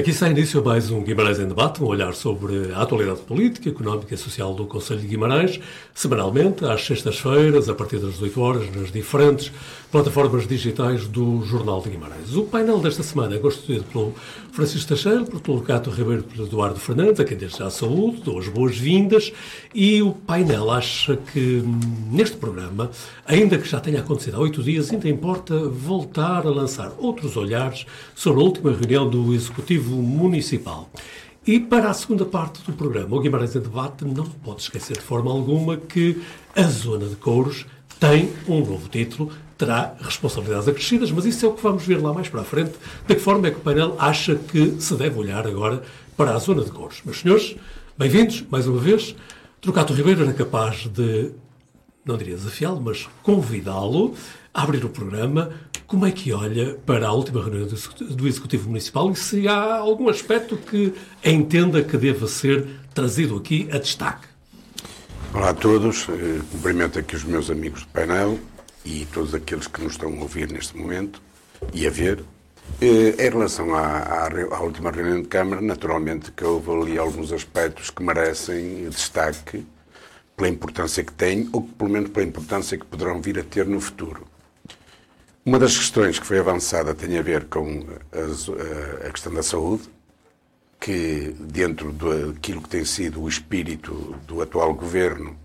Aqui está início mais um Guimarães em Debate, um olhar sobre a atualidade política, económica e social do Conselho de Guimarães, semanalmente, às sextas-feiras, a partir das 18 horas, nas diferentes plataformas digitais do Jornal de Guimarães. O painel desta semana é constituído pelo Francisco Teixeira, por pelo Cato Ribeiro pelo Eduardo Fernandes, a quem desde já saúde, dou as boas-vindas, e o painel acha que neste programa, ainda que já tenha acontecido há oito dias, ainda importa voltar a lançar outros olhares sobre a última reunião do Executivo Municipal. E para a segunda parte do programa, o Guimarães em Debate não pode esquecer de forma alguma que a Zona de Couros tem um novo título, terá responsabilidades acrescidas, mas isso é o que vamos ver lá mais para a frente. De que forma é que o painel acha que se deve olhar agora para a Zona de Couros? Meus senhores, bem-vindos mais uma vez. Trocato Ribeiro era capaz de, não diria desafiá-lo, mas convidá-lo a abrir o programa como é que olha para a última reunião do Executivo Municipal e se há algum aspecto que entenda que deva ser trazido aqui a destaque? Olá a todos, eh, cumprimento aqui os meus amigos do painel e todos aqueles que nos estão a ouvir neste momento e a ver. Eh, em relação à, à, à última reunião de Câmara, naturalmente que houve ali alguns aspectos que merecem destaque pela importância que têm ou pelo menos pela importância que poderão vir a ter no futuro. Uma das questões que foi avançada tem a ver com a, a questão da saúde, que dentro daquilo que tem sido o espírito do atual governo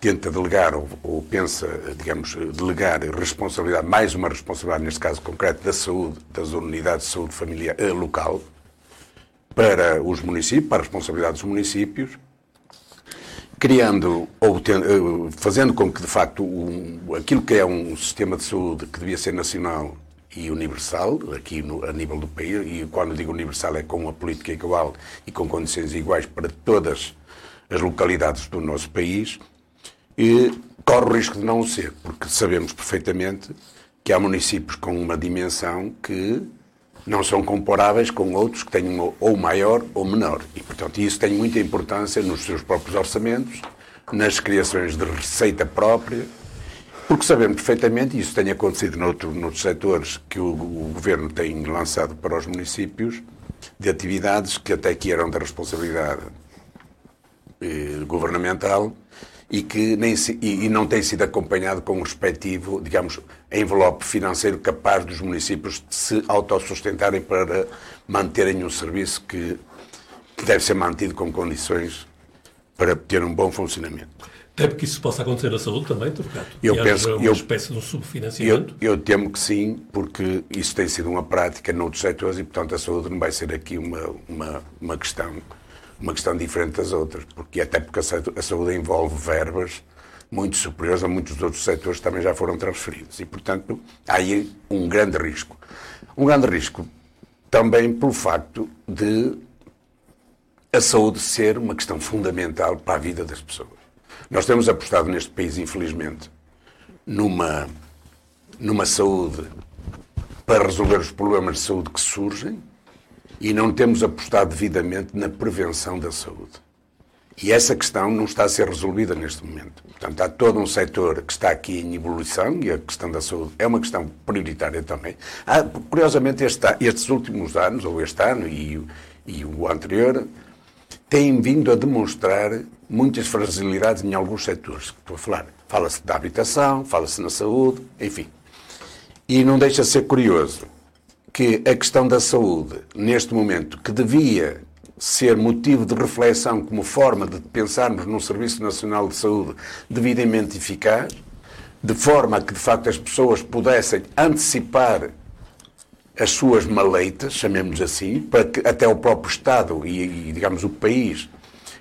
tenta delegar ou, ou, pensa, digamos, delegar responsabilidade, mais uma responsabilidade, neste caso concreto, da saúde, das unidades de saúde familiar eh, local, para os municípios, para a responsabilidade dos municípios, criando ou eh, fazendo com que, de facto, um, aquilo que é um sistema de saúde que devia ser nacional e universal, aqui no, a nível do país, e quando digo universal é com uma política igual e com condições iguais para todas as localidades do nosso país, e corre o risco de não o ser, porque sabemos perfeitamente que há municípios com uma dimensão que não são comparáveis com outros que têm ou maior ou menor. E, portanto, isso tem muita importância nos seus próprios orçamentos, nas criações de receita própria, porque sabemos perfeitamente, e isso tem acontecido noutro, noutros setores que o, o, Governo tem lançado para os municípios, de atividades que até aqui eram da responsabilidade eh, governamental e que nem se, e, e, não tem sido acompanhado com o respectivo, digamos, envelope financeiro capaz dos municípios de se autossustentarem para manterem um serviço que, que deve ser mantido com condições para ter um bom funcionamento. Temo que isso possa acontecer na saúde também, Trocado? Eu que penso uma eu, espécie de um subfinanciamento? Eu, eu, temo que sim, porque isso tem sido uma prática noutros setores e, portanto, a saúde não vai ser aqui uma, uma, uma questão uma questão diferente das outras, porque até porque a saúde envolve verbas muito superiores a muitos outros setores que também já foram transferidos. E, portanto, há aí um grande risco. Um grande risco também pelo facto de a saúde ser uma questão fundamental para a vida das pessoas. Nós temos apostado neste país, infelizmente, numa, numa saúde para resolver os problemas de saúde que surgem, e não temos apostado devidamente na prevenção da saúde. E essa questão não está a ser resolvida neste momento. Portanto, há todo um setor que está aqui em evolução e a questão da saúde é uma questão prioritária também. Há, curiosamente, este, estes últimos anos, ou este ano e, e o anterior, têm vindo a demonstrar muitas fragilidades em alguns setores. Estou a falar. Fala-se da habitação, fala-se na saúde, enfim. E não deixa de ser curioso que a questão da saúde, neste momento, que devia ser motivo de reflexão como forma de pensarmos num Serviço Nacional de Saúde devidamente eficaz, de forma que, de facto, as pessoas pudessem antecipar as suas maleitas, chamemos assim, para que até o próprio Estado e, e digamos, o país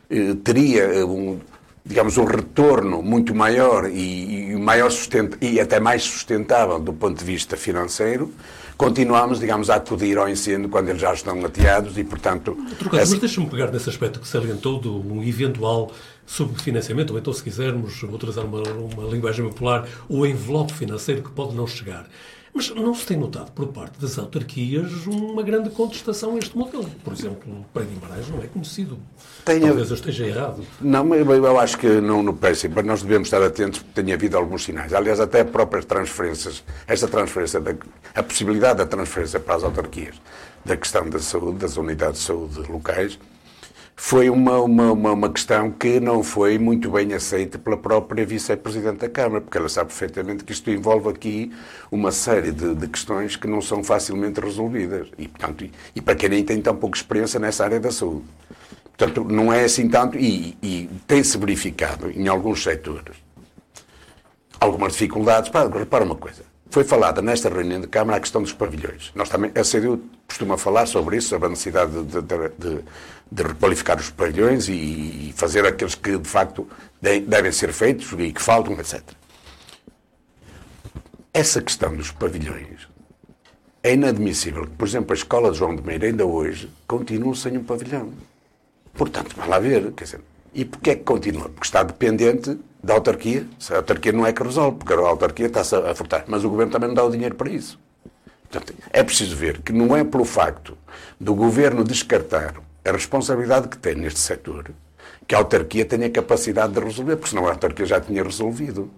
eh, teria eh, um, digamos, um retorno muito maior e, e, maior sustenta, e até mais sustentável do ponto de vista financeiro, continuamos, digamos, a acudir ao ensino quando eles já estão ateados e, portanto... Trocado, essa... mas deixa-me pegar nesse aspecto que salientou do um eventual subfinanciamento, ou então, se quisermos utilizar uma, uma linguagem popular, o envelope financeiro que pode não chegar. Mas não se tem notado por parte das autarquias uma grande contestação a este modelo. Por exemplo, para Guimarães não é conhecido. Tem Talvez eu esteja errado. Não, eu acho que não no princípio nós devemos estar atentos porque tem havido alguns sinais. Aliás, até próprias transferências, esta transferência, da, a possibilidade da transferência para as autarquias da questão da saúde, das unidades de saúde locais, foi uma, uma, uma, uma, questão que não foi muito bem aceita pela própria vice-presidente da Câmara, porque ela sabe perfeitamente que isto envolve aqui uma série de, de questões que não são facilmente resolvidas. E, portanto, e, e, para quem nem tem tão pouca experiência nessa área da saúde. Portanto, não é assim tanto, e, e tem-se verificado em alguns setores algumas dificuldades. Para, repara uma coisa, foi falada nesta reunião de Câmara a questão dos pavilhões. Nós também, a CDU costuma falar sobre isso, sobre a necessidade de, de, de, de requalificar os pavilhões e, fazer aqueles que, de facto, de, devem ser feitos e que faltam, etc. Essa questão dos pavilhões é inadmissível por exemplo, a Escola de João de Meira, ainda hoje, continue sem um pavilhão. Portanto, vai lá ver, quer dizer, e porquê é que continua? Porque está dependente da autarquia. A autarquia não é que resolve, porque a autarquia está-se a furtar. Mas o governo também não dá o dinheiro para isso. Portanto, é preciso ver que não é pelo facto do governo descartar a responsabilidade que tem neste setor que a autarquia tenha capacidade de resolver, porque senão a autarquia já tinha resolvido.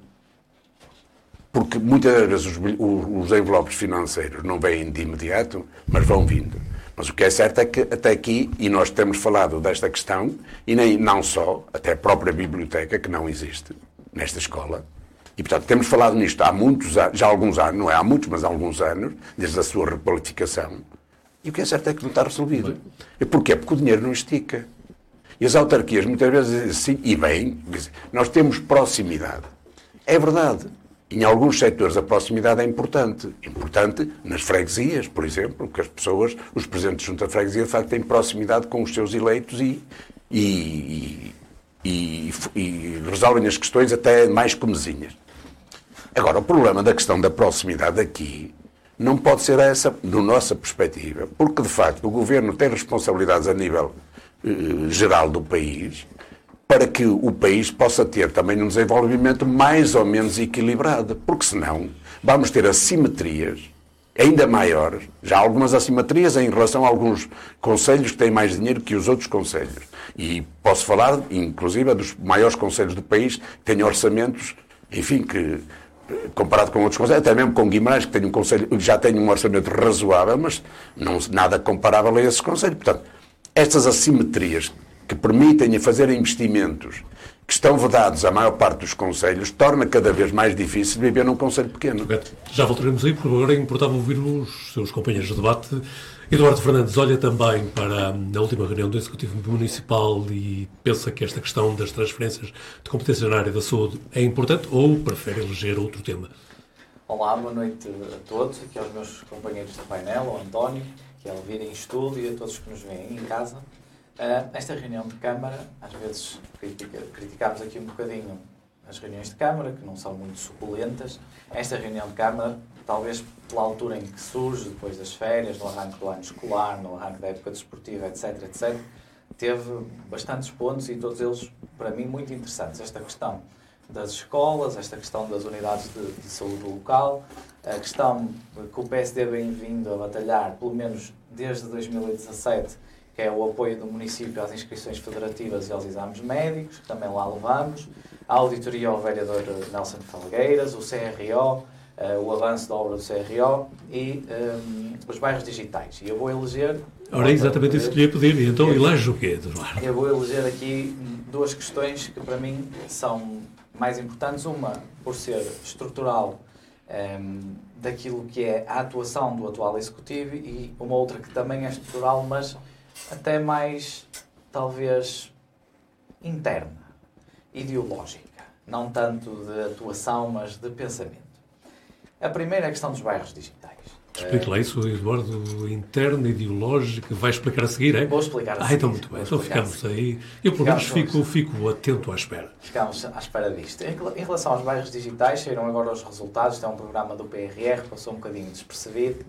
Porque muitas vezes os, os envelopes financeiros não vêm de imediato, mas vão vindo. Mas o que é certo é que até aqui, e nós temos falado desta questão, e nem, não só, até a própria biblioteca, que não existe nesta escola, e portanto temos falado nisto há muitos anos, já há alguns anos, não é há muitos, mas há alguns anos, desde a sua requalificação, e o que é certo é que não está resolvido. Porquê? Porque o dinheiro não estica. E as autarquias muitas vezes dizem assim, e bem, nós temos proximidade. É verdade. Em alguns setores a proximidade é importante. Importante nas freguesias, por exemplo, que as pessoas, os presidentes junto à freguesia, de facto, têm proximidade com os seus eleitos e, e, e, e resolvem as questões até mais comezinhas. Agora, o problema da questão da proximidade aqui não pode ser essa, do nossa perspectiva, porque de facto o governo tem responsabilidades a nível eh, geral do país para que o país possa ter também um desenvolvimento mais ou menos equilibrado, porque senão vamos ter assimetrias ainda maiores, já algumas assimetrias em relação a alguns conselhos que têm mais dinheiro que os outros conselhos. E posso falar, inclusive, dos maiores conselhos do país que têm orçamentos, enfim, que comparado com outros conselhos, até mesmo com Guimarães, que tem um conselho, já tem um orçamento razoável, mas não, nada comparável a esses conselhos. Portanto, estas assimetrias que permitem fazer investimentos que estão vedados à maior parte dos conselhos, torna cada vez mais difícil viver num conselho pequeno. Já voltaremos aí, porque agora é importante ouvir os seus companheiros de debate. Eduardo Fernandes olha também para a última reunião do Executivo Municipal e pensa que esta questão das transferências de competência na área da saúde é importante ou prefere eleger outro tema? Olá, boa noite a todos, aqui aos meus companheiros de painel, ao António, que é Elvira em estúdio e a todos que nos veem em casa. Uh, esta reunião de Câmara, às vezes critica, criticamos aqui um bocadinho as reuniões de Câmara, que não são muito suculentas. Esta reunião de Câmara, talvez pela altura em que surge, depois das férias, no arranque do ano escolar, no arranque da época desportiva, etc., etc., teve bastantes pontos e todos eles, para mim, muito interessantes. Esta questão das escolas, esta questão das unidades de, de saúde local, a questão que o PSD vem vindo a batalhar, pelo menos desde 2017, que é o apoio do município às inscrições federativas e aos exames médicos, que também lá levamos, a auditoria ao vereador Nelson Falgueiras, o CRO, uh, eh, o avanço da obra do CRO e um, ehm, os bairros digitais. E eu vou eleger... Ora, é exatamente isso que lhe ia pedir. Então, elege o quê, Eduardo? Eu vou eleger aqui duas questões que para mim são mais importantes. Uma, por ser estrutural um, ehm, daquilo que é a atuação do atual Executivo e uma outra que também é estrutural, mas até mais, talvez, interna, ideológica, não tanto de atuação, mas de pensamento. A primeira é a questão dos bairros digitais. Explique lá isso, Eduardo, interna, ideológica, vai explicar a seguir, é? Vou explicar a seguir. Ah, então muito bem, então ficamos aí. Eu, pelo menos, fico, fico atento à espera. Ficamos à espera disto. Em relação aos bairros digitais, saíram agora os resultados, isto é um programa do PRR, passou um bocadinho despercebido.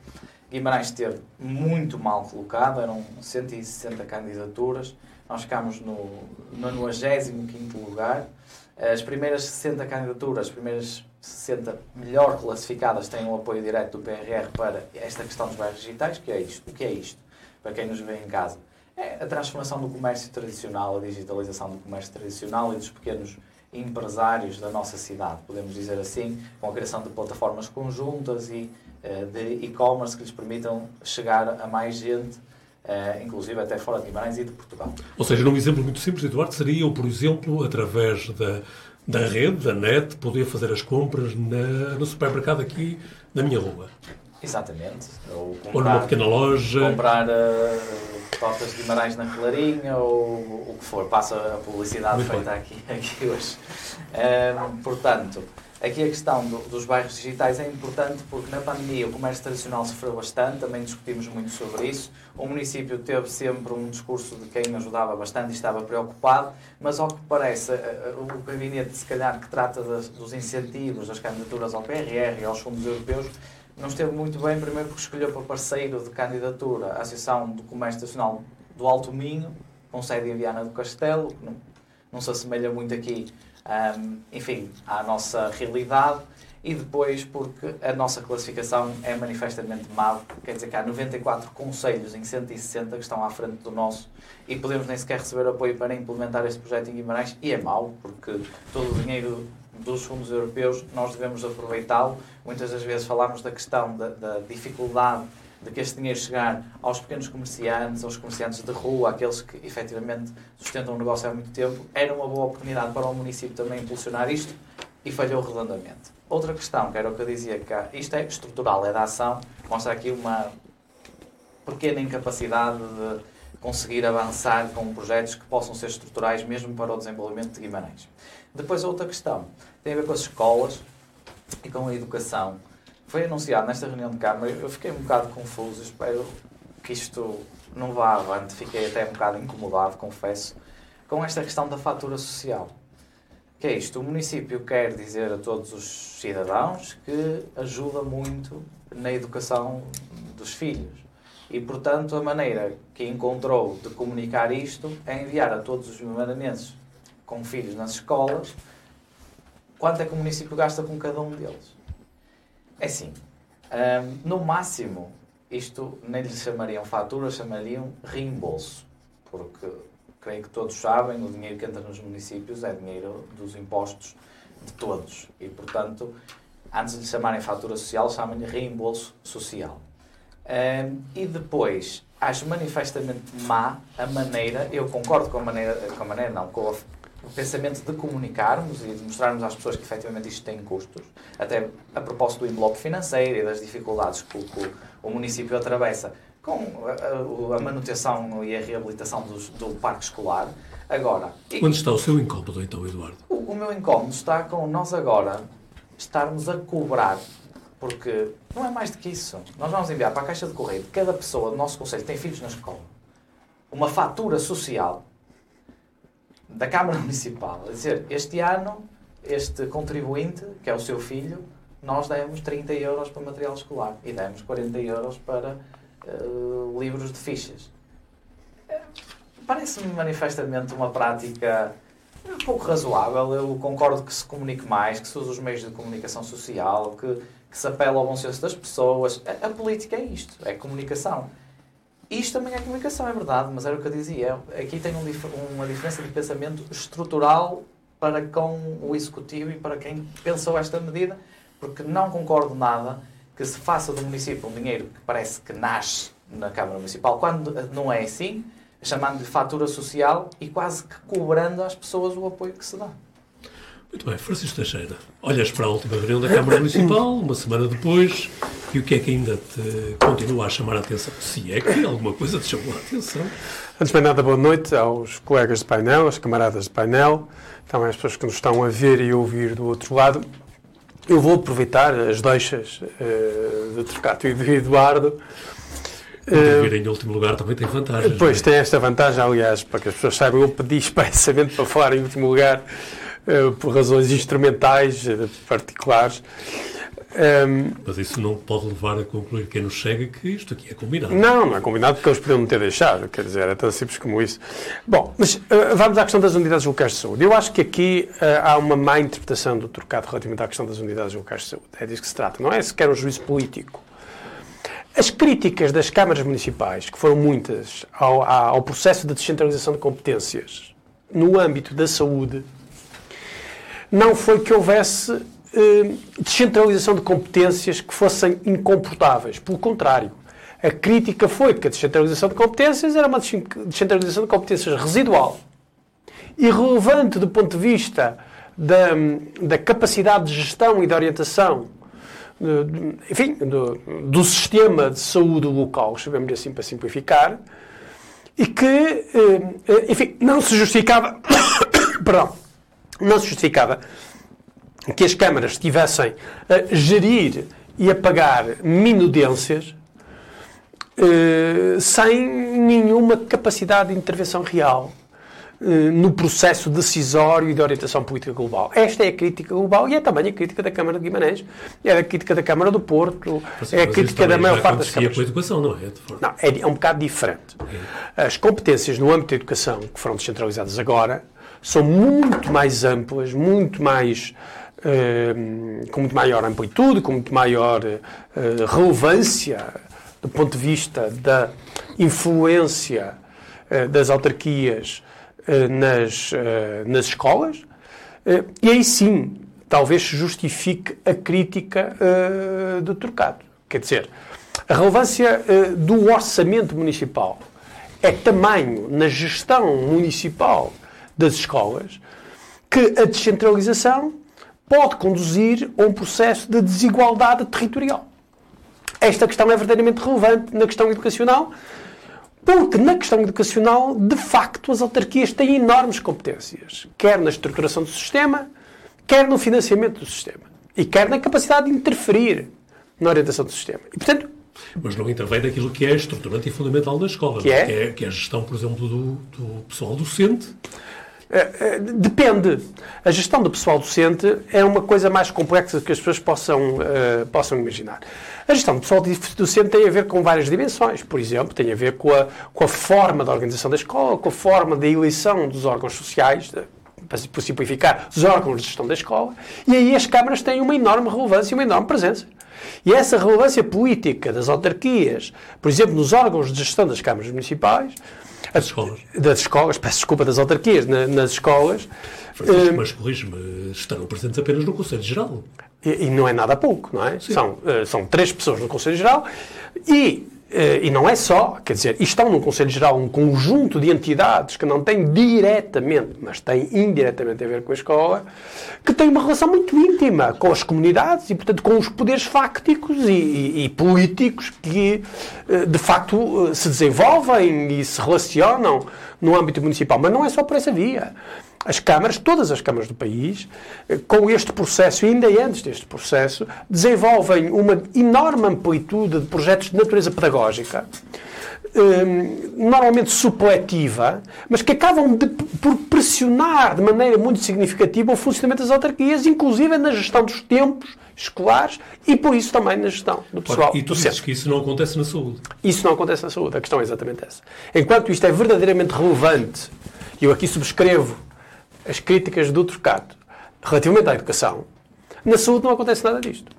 Guimarães esteve muito mal colocado, eram 160 candidaturas, nós ficámos no 95 lugar. As primeiras 60 candidaturas, as primeiras 60 melhor classificadas têm o apoio direto do PRR para esta questão dos bairros digitais, que é isto. O que é isto? Para quem nos vê em casa. É a transformação do comércio tradicional, a digitalização do comércio tradicional e dos pequenos empresários da nossa cidade, podemos dizer assim, com a criação de plataformas conjuntas e uh, de e-commerce que lhes permitam chegar a mais gente, uh, inclusive até fora de Guimarães e de Portugal. Ou seja, num exemplo muito simples, Eduardo, seria, por exemplo, através da, da rede, da net, poder fazer as compras na, no supermercado aqui na minha rua. Exatamente. Ou, comprar, ou numa pequena loja. Comprar uh, tortas de Guimarães na Clarinha ou o que for. Passa a publicidade Muito feita aqui, aqui hoje. Uh, portanto, aqui a questão do, dos bairros digitais é importante porque na pandemia o comércio tradicional sofreu bastante, também discutimos muito sobre isso. O município teve sempre um discurso de quem ajudava bastante e estava preocupado, mas ao que parece, eh, o gabinete, se calhar, que trata das, dos incentivos, das candidaturas ao PRR e aos fundos europeus, não esteve muito bem, primeiro porque escolheu para parceiro de candidatura a Associação do Comércio Nacional do Alto Minho, com sede em Viana do Castelo, que não, não se assemelha muito aqui, um, enfim, à nossa realidade, e depois porque a nossa classificação é manifestamente má, quer dizer que há 94 conselhos em 160 que estão à frente do nosso e podemos nem sequer receber apoio para implementar este projeto em Guimarães, e é mau, porque todo o dinheiro dos fundos europeus, nós devemos aproveitá-lo. Muitas das vezes falamos da questão da, da, dificuldade de que este dinheiro chegar aos pequenos comerciantes, aos comerciantes de rua, aqueles que efetivamente sustentam o negócio há muito tempo. Era uma boa oportunidade para o município também impulsionar isto e falhou redondamente. Outra questão, que era o que eu dizia, que isto é estrutural, é da ação, mostra aqui uma pequena incapacidade de conseguir avançar com projetos que possam ser estruturais mesmo para o desenvolvimento de Guimarães. Depois, outra questão tem a ver com as escolas e com a educação. Foi anunciado nesta reunião de Câmara, eu fiquei um bocado confuso, espero que isto não vá avante, fiquei até um bocado incomodado, confesso, com esta questão da fatura social. Que é isto? O município quer dizer a todos os cidadãos que ajuda muito na educação dos filhos. E, portanto, a maneira que encontrou de comunicar isto é enviar a todos os maranhenses com filhos nas escolas, quanto é que o município gasta com cada um deles? É assim, um, no máximo, isto nem lhe chamariam fatura, chamariam reembolso, porque creio que todos sabem, o dinheiro que entra nos municípios é dinheiro dos impostos de todos. E, portanto, antes de lhe chamarem fatura social, chamam-lhe reembolso social. Um, e depois, acho manifestamente má a maneira, eu concordo com a maneira, com a maneira não, com o pensamento de comunicarmos e de mostrarmos às pessoas que efetivamente isto tem custos, até a propósito do envelope financeiro e das dificuldades que o, que o município atravessa com a, a, manutenção e a reabilitação dos, do parque escolar. Agora, Onde está o seu incómodo, então, Eduardo? O, o meu incómodo está com nós agora estarmos a cobrar, porque não é mais do que isso. Nós vamos enviar para a caixa de correio de cada pessoa do nosso conselho que tem filhos na escola uma fatura social da Câmara Municipal a dizer este ano, este contribuinte, que é o seu filho, nós demos 30 euros para material escolar e demos 40 euros para uh, livros de fichas. Parece-me manifestamente uma prática pouco razoável. Eu concordo que se comunique mais, que se use os meios de comunicação social, que, que se apela ao bom senso das pessoas. A, a política é isto, é comunicação. Isto também é comunicação, é verdade, mas era o que eu dizia. Aqui tem um, uma diferença de pensamento estrutural para com o executivo e para quem pensou esta medida, porque não concordo nada que se faça do município um dinheiro que parece que nasce na Câmara Municipal, quando não é assim, chamando-lhe fatura social e quase que cobrando às pessoas o apoio que se dá. Muito bem, Francisco Teixeira, olhas para a última reunião da Câmara Municipal, uma semana depois, e o que é que ainda te continua a chamar a atenção? Se é que alguma coisa te chamou a atenção. Antes de mais nada, boa noite aos colegas de painel, às camaradas de painel, também às pessoas que nos estão a ver e ouvir do outro lado. Eu vou aproveitar as deixas uh, de Trocato e de Eduardo. Uh, vir em último lugar também tem vantagem. Pois, é? tem esta vantagem, aliás, para que as pessoas saibam, eu pedi expressamente para falar em último lugar uh, por razões instrumentais, particulares. Um, Mas isso não pode levar a concluir quem nos chega que isto aqui é combinado. Não, não é combinado porque eles podiam não ter deixado. Quer dizer, é tão simples como isso. Bom, mas uh, vamos à questão das unidades locais de saúde. Eu acho que aqui uh, há uma má interpretação do trocado relativamente à questão das unidades locais de saúde. É disso que se trata. Não é sequer um juízo político. As críticas das câmaras municipais, que foram muitas, ao, ao processo de descentralização de competências no âmbito da saúde, não foi que houvesse descentralização de competências que fossem incomportáveis. Pelo contrário, a crítica foi que a descentralização de competências era uma descentralização de competências residual, irrelevante do ponto de vista da, da capacidade de gestão e de orientação, enfim, do, do sistema de saúde local, chamemos assim para simplificar, e que, eh, enfim, não se justificava, perdão, não se justificava que as câmaras estivessem a gerir e a pagar minudências eh, sem nenhuma capacidade de intervenção real eh, no processo decisório e de orientação política global. Esta é a crítica global e é também a crítica da Câmara de Guimarães, é a crítica da Câmara do Porto, mas, é a crítica da maior parte das câmaras. com a educação, não é? Não, é, é um bocado diferente. É. As competências no âmbito da educação, que foram descentralizadas agora, são muito mais amplas, muito mais com muito maior amplitude, com muito maior uh, relevância do ponto de vista da influência uh, das autarquias nas, nas escolas. e aí sim, talvez se justifique a crítica do trocado. Quer dizer, a relevância do orçamento municipal é tamanho na gestão municipal das escolas que a descentralização pode conduzir a um processo de desigualdade territorial. Esta questão é verdadeiramente relevante na questão educacional, porque na questão educacional, de facto, as autarquias têm enormes competências, quer na estruturação do sistema, quer no financiamento do sistema, e quer na capacidade de interferir na orientação do sistema. E, portanto, mas não intervém naquilo que é estruturante e fundamental da escola, que é? Que, é, que é a gestão, por exemplo, do, do pessoal docente depende. A gestão do pessoal docente é uma coisa mais complexa do que as pessoas possam, uh, possam imaginar. A gestão do pessoal docente tem a ver com várias dimensões. Por exemplo, tem a ver com a, com a forma da organização da escola, com a forma da eleição dos órgãos sociais, para simplificar, dos órgãos de gestão da escola. E aí as câmaras têm uma enorme relevância e uma enorme presença. E essa relevância política das autarquias, por exemplo, nos órgãos de gestão das câmaras municipais, das escolas. Das escolas, peço desculpa, das autarquias, na, nas escolas. Francisco, uh, mas corrige-me, estarão presentes apenas no Conselho Geral. E, e, não é nada pouco, não é? São, uh, são três pessoas no Conselho Geral e e não é só, quer dizer, estão no Conselho Geral um conjunto de entidades que não têm diretamente, mas têm indiretamente a ver com a escola, que têm uma relação muito íntima com as comunidades e, portanto, com os poderes fácticos e, e, e políticos que, uh, de facto, uh, se desenvolvem e se relacionam no âmbito municipal. Mas não é só por essa via as câmaras, todas as câmaras do país, eh, com este processo, e ainda antes deste processo, desenvolvem uma enorme amplitude de projetos de natureza pedagógica, ehm, normalmente supletiva, mas que acabam de, por pressionar de maneira muito significativa o funcionamento das autarquias, inclusive na gestão dos tempos escolares e, por isso, também na gestão do pessoal. E tu dizes que isso não acontece na saúde. Isso não acontece na saúde. A questão é exatamente essa. Enquanto isto é verdadeiramente relevante, e eu aqui subscrevo as críticas do trocado relativamente à educação, na saúde não acontece nada disto.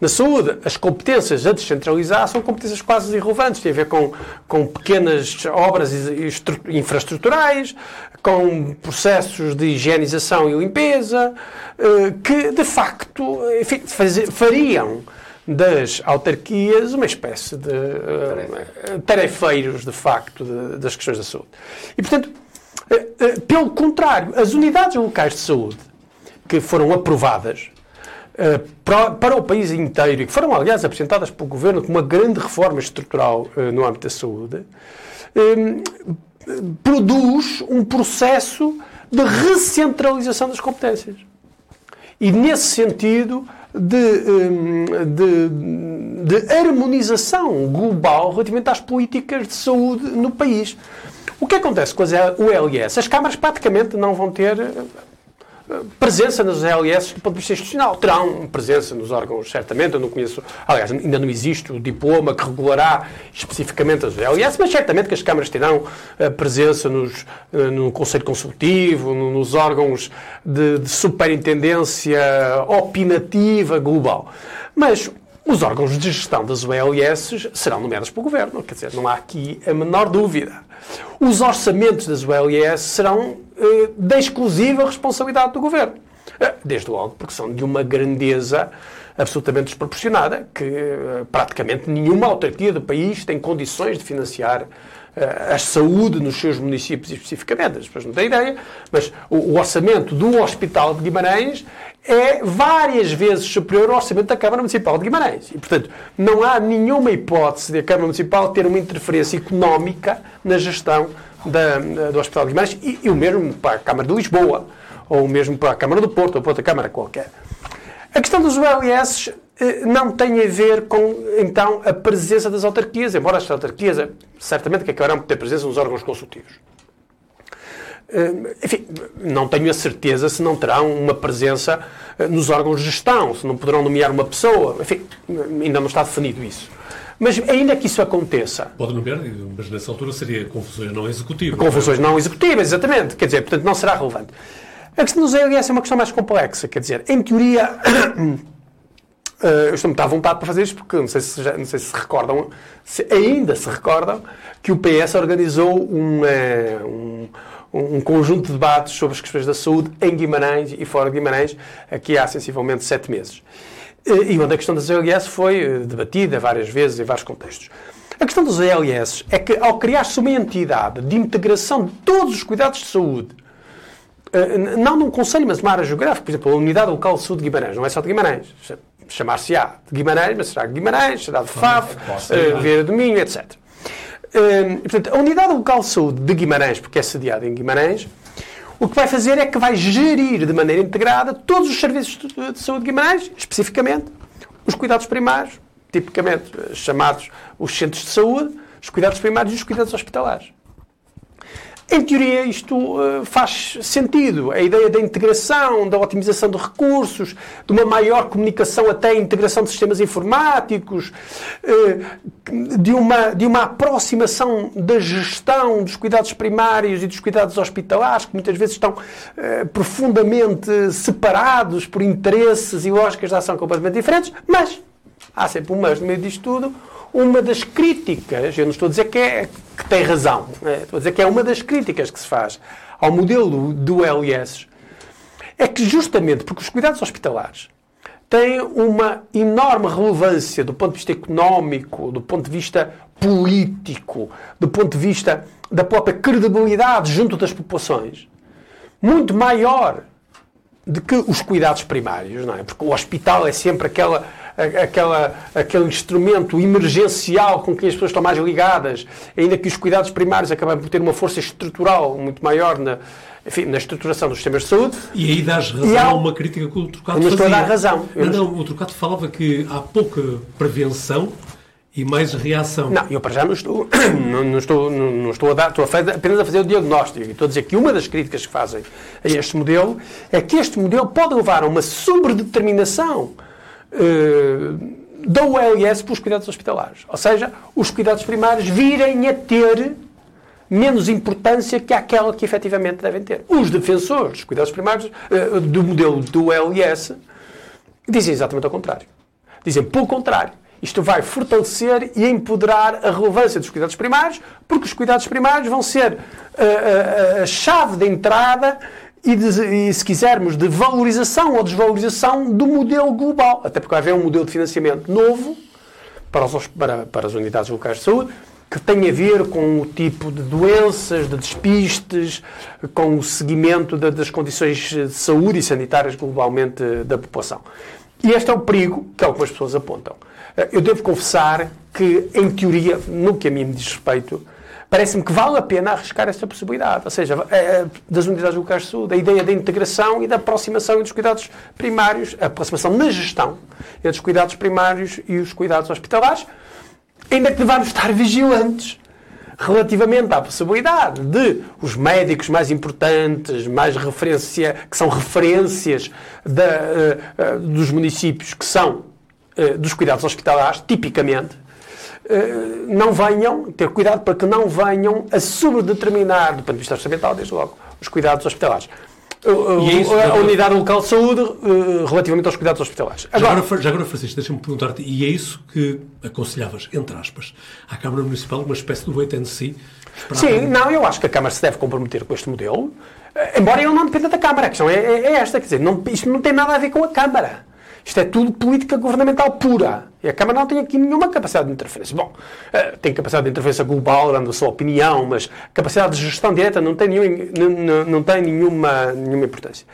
Na saúde, as competências a descentralizar são competências quase irrelevantes. Tem a ver com, com pequenas obras infraestruturais, com processos de higienização e limpeza, eh, que, de facto, enfim, fariam das autarquias uma espécie de uh, tarefeiros, de facto, das questões da saúde. E, portanto, eh, eh, pelo contrário, as unidades locais de saúde que foram aprovadas eh, para o país inteiro e que foram, aliás, apresentadas pelo Governo como uma grande reforma estrutural no âmbito da saúde, produz um processo de recentralização das competências. E, nesse sentido, de, de, de harmonização global relativamente às políticas de saúde no país. O que acontece com as ULS? As câmaras praticamente não vão ter presença nas LS do ponto de vista institucional. Terão presença nos órgãos, certamente. Eu não conheço, aliás, ainda não existe o diploma que regulará especificamente as LS, mas certamente que as câmaras terão uh, presença nos, uh, no Conselho Consultivo, no, nos órgãos de, de superintendência opinativa global. Mas os órgãos de gestão das ULS serão nomeados pelo Governo, quer dizer, não há aqui a menor dúvida. Os orçamentos das ULS serão eh, da exclusiva responsabilidade do Governo. Eh, desde logo, porque são de uma grandeza absolutamente desproporcionada, que eh, praticamente nenhuma autarquia do país tem condições de financiar eh, a saúde nos seus municípios especificamente. As pessoas não têm ideia, mas o orçamento do Hospital de Guimarães é várias vezes superior ao orçamento da Câmara Municipal de Guimarães. E, portanto, não há nenhuma hipótese de a Câmara Municipal ter uma interferência económica na gestão da, do Hospital de Guimarães e, e, o mesmo para a Câmara de Lisboa, ou o mesmo para a Câmara do Porto, ou para outra Câmara qualquer. A questão dos ULS eh, não tem a ver com, então, a presença das autarquias, embora as autarquias certamente que acabarão por ter presença nos órgãos consultivos. Eh, enfim, não tenho a certeza se não terão uma presença eh, nos órgãos de gestão, se não poderão nomear uma pessoa. Enfim, ainda não está definido isso. Mas ainda que isso aconteça. Pode nomear, mas nessa altura seria confusões não executivas. Confusões não executivas, exatamente. Quer dizer, portanto, não será relevante. A questão dos ELS é uma questão mais complexa. Quer dizer, em teoria. Uh, eu estou muito à vontade para fazer isto, porque não sei se, já, não sei se, recordam, se ainda se recordam, que o PS organizou uh, um, um, conjunto de debates sobre as questões da saúde em Guimarães e fora de Guimarães, aqui há sensivelmente sete meses. E onde a questão das ALS foi debatida várias vezes em vários contextos. A questão dos ALS é que, ao criar-se uma entidade de integração de todos os cuidados de saúde, não num conselho, mas numa área geográfica, por exemplo, a Unidade Local de Saúde de Guimarães, não é só de Guimarães, chamar-se-á de Guimarães, mas será de Guimarães, será de Faf, uh, Vieira do Minho, etc. Uh, portanto, a Unidade Local de Saúde de Guimarães, porque é sediada em Guimarães, o que vai fazer é que vai gerir de maneira integrada todos os serviços de saúde de Guimarães, especificamente os cuidados primários, tipicamente eh, chamados os centros de saúde, os cuidados primários e os cuidados hospitalares. Em teoria, isto uh, faz sentido. A ideia da integração, da otimização de recursos, de uma maior comunicação, até integração de sistemas informáticos, uh, de, uma, de uma aproximação da gestão dos cuidados primários e dos cuidados hospitalares, que muitas vezes estão uh, profundamente separados por interesses e lógicas de ação completamente diferentes, mas há sempre um mas no meio disto tudo uma das críticas, eu não estou a dizer que, é, que tem razão, é, estou a dizer que é uma das críticas que se faz ao modelo do LS, é que justamente porque os cuidados hospitalares têm uma enorme relevância do ponto de vista económico, do ponto de vista político, do ponto de vista da própria credibilidade junto das populações, muito maior do que os cuidados primários, não é? Porque o hospital é sempre aquela aquela, aquele instrumento emergencial com que as pessoas estão mais ligadas, ainda que os cuidados primários acabem por ter uma força estrutural muito maior na, enfim, na estruturação dos sistemas de saúde. E aí dás razão há uma crítica que o Trocato fazia. estou a dar razão. Não, não, o Trocato falava que há pouca prevenção e mais reação. Não, eu para já não estou, não, não estou, não, não, estou a dar, estou a apenas a fazer o diagnóstico. E estou a dizer que uma das críticas que fazem a este modelo é que este modelo pode levar a uma sobredeterminação uh, da ULS para os cuidados hospitalares. Ou seja, os cuidados primários virem a ter menos importância que aquela que efetivamente devem ter. Os defensores dos cuidados primários, uh, do modelo do ULS, dizem exatamente ao contrário. Dizem, pelo contrário, isto vai fortalecer e empoderar a relevância dos cuidados primários, porque os cuidados primários vão ser uh, uh, a chave de entrada e, de, e, se quisermos, de valorização ou desvalorização do modelo global. Até porque vai haver um modelo de financiamento novo para, os, para, para as unidades locais de saúde que tem a ver com o tipo de doenças, de despistes, com o seguimento de, das condições de saúde e sanitárias globalmente da população. E este é o perigo que algumas pessoas apontam. Eu devo confessar que, em teoria, no que a mim me diz respeito, parece-me que vale a pena arriscar essa possibilidade. Ou seja, é, é, das unidades locais de saúde, a ideia da integração e da aproximação dos cuidados primários, a aproximação na gestão entre os cuidados primários e os cuidados hospitalares, ainda que devamos estar vigilantes relativamente à possibilidade de os médicos mais importantes, mais referência, que são referências da, uh, uh, dos municípios, que são uh, dos cuidados hospitalares, tipicamente, não venham, ter cuidado para que não venham a sobredeterminar, do ponto de vista orçamental, desde logo, os cuidados hospitalares. É isso, a, unidade local de saúde uh, relativamente aos cuidados hospitalares. Agora, já agora, já agora Francisco, deixa-me perguntar-te, e é isso que aconselhavas, entre aspas, à Câmara Municipal, uma espécie de wait and see? Sim, não, eu acho que a Câmara se deve comprometer com este modelo, eh, embora ele não dependa da Câmara. A questão é, é, é esta, quer dizer, não, isto não tem nada a ver com a Câmara. Isto é tudo política governamental pura. E a Câmara não tem aqui nenhuma capacidade de interferência. Bom, eh, tem capacidade de interferência global, dando a sua opinião, mas capacidade de gestão direta não tem, nenhum, não, não tem nenhuma, nenhuma importância.